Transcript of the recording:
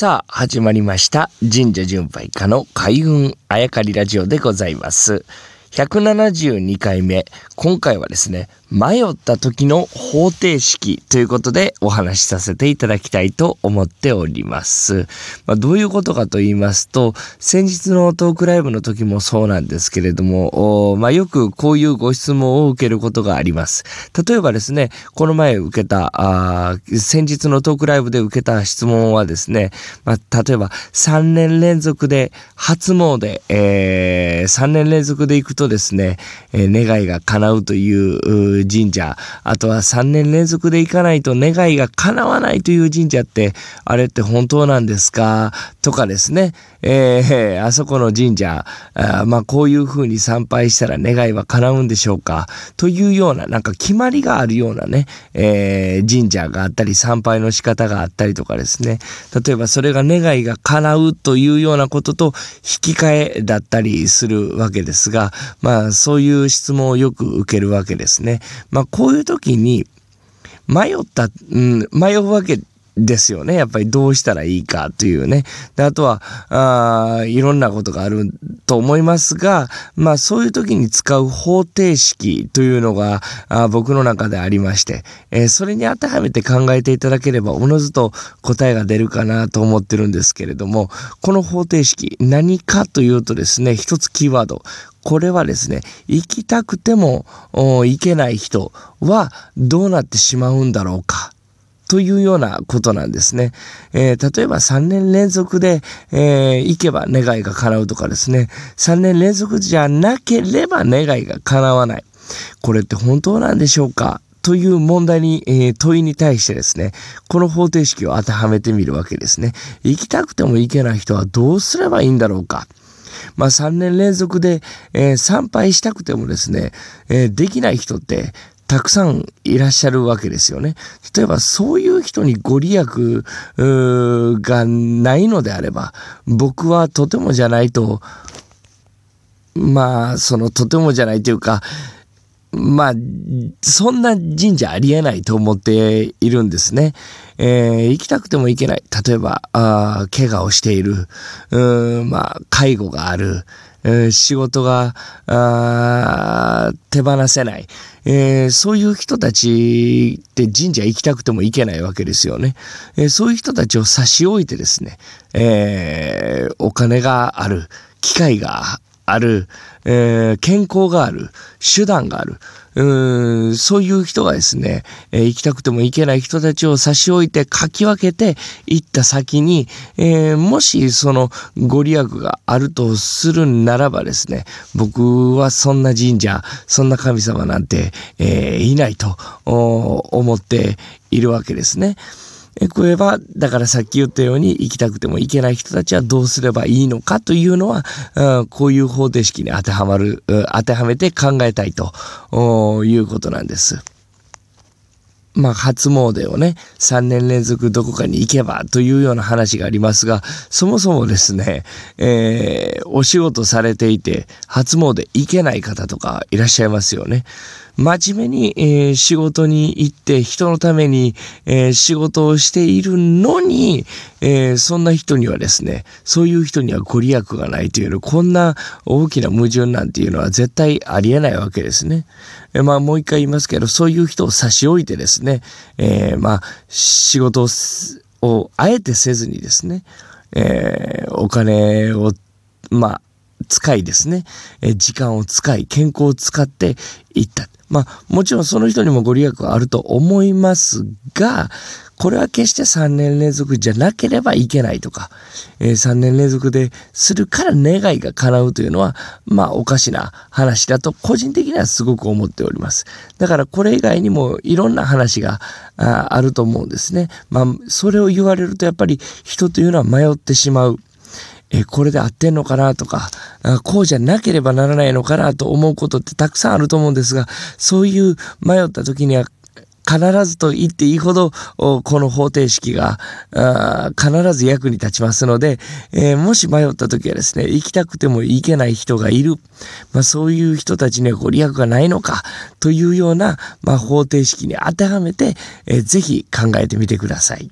さあ、始まりました。神社巡拝家の開運あやかりラジオでございます。172回目。今回はですね、迷った時の方程式ということでお話しさせていただきたいと思っております。まあ、どういうことかと言いますと、先日のトークライブの時もそうなんですけれども、まあ、よくこういうご質問を受けることがあります。例えばですね、この前受けた、あ先日のトークライブで受けた質問はですね、まあ、例えば3年連続で初詣、えー、3年連続で行くとですね、えー、願いが叶うという神社、あとは3年連続で行かないと願いが叶わないという神社って、あれって本当なんですか？とかですね、えー、あそこの神社、あまあこういう風に参拝したら願いは叶うんでしょうか？というような、なんか決まりがあるようなね、えー、神社があったり、参拝の仕方があったりとかですね、例えばそれが願いが叶うというようなことと引き換えだったりするわけですが、まあそういう質問をよく受けるわけですね。まあこういう時に迷った、うん、迷うわけですよね。やっぱりどうしたらいいかというね。であとはあ、いろんなことがあると思いますが、まあそういう時に使う方程式というのがあ僕の中でありまして、えー、それに当てはめて考えていただければおのずと答えが出るかなと思ってるんですけれども、この方程式何かというとですね、一つキーワード。これはですね、行きたくても行けない人はどうなってしまうんだろうか。というようなことなんですね。えー、例えば3年連続で、えー、行けば願いが叶うとかですね、3年連続じゃなければ願いが叶わない。これって本当なんでしょうかという問題に、えー、問いに対してですね、この方程式を当てはめてみるわけですね。行きたくても行けない人はどうすればいいんだろうか。まあ3年連続で、えー、参拝したくてもですね、えー、できない人ってたくさんいらっしゃるわけですよね。例えばそういう人にご利益がないのであれば、僕はとてもじゃないと、まあ、そのとてもじゃないというか、まあ、そんな神社ありえないと思っているんですね。えー、行きたくても行けない。例えば、あ怪我をしている。うん、まあ、介護がある。え、仕事が手放せない、えー、そういう人たちって神社行きたくても行けないわけですよね。えー、そういう人たちを差し置いてですね、え、お金がある、機会がある、えー、健康がある、手段がある、うんそういう人がですね、えー、行きたくても行けない人たちを差し置いてかき分けて行った先に、えー、もしそのご利益があるとするならばですね、僕はそんな神社、そんな神様なんて、え、いないと思っているわけですね。これは、だからさっき言ったように行きたくても行けない人たちはどうすればいいのかというのは、こういう方程式に当てはまる、当てはめて考えたいということなんです。まあ、初詣をね、3年連続どこかに行けばというような話がありますが、そもそもですね、えー、お仕事されていて、初詣行けない方とかいらっしゃいますよね。真面目に、えー、仕事に行って人のために、えー、仕事をしているのに、えー、そんな人にはですね、そういう人にはご利益がないという、こんな大きな矛盾なんていうのは絶対ありえないわけですね。えまあもう一回言いますけど、そういう人を差し置いてですね、えまあ仕事をあえてせずにですね、えお金を、まあ使いですね、え時間を使い、健康を使っていった。まあ、もちろんその人にもご利益はあると思いますが、これは決して3年連続じゃなければいけないとか、えー、3年連続でするから願いが叶うというのは、まあおかしな話だと個人的にはすごく思っております。だからこれ以外にもいろんな話があると思うんですね。まあそれを言われるとやっぱり人というのは迷ってしまう。えこれで合ってんのかなとか、こうじゃなければならないのかなと思うことってたくさんあると思うんですが、そういう迷った時には必ずと言っていいほど、この方程式が必ず役に立ちますので、えー、もし迷った時はですね、行きたくても行けない人がいる。まあ、そういう人たちにはご利益がないのかというような、まあ、方程式に当てはめて、えー、ぜひ考えてみてください。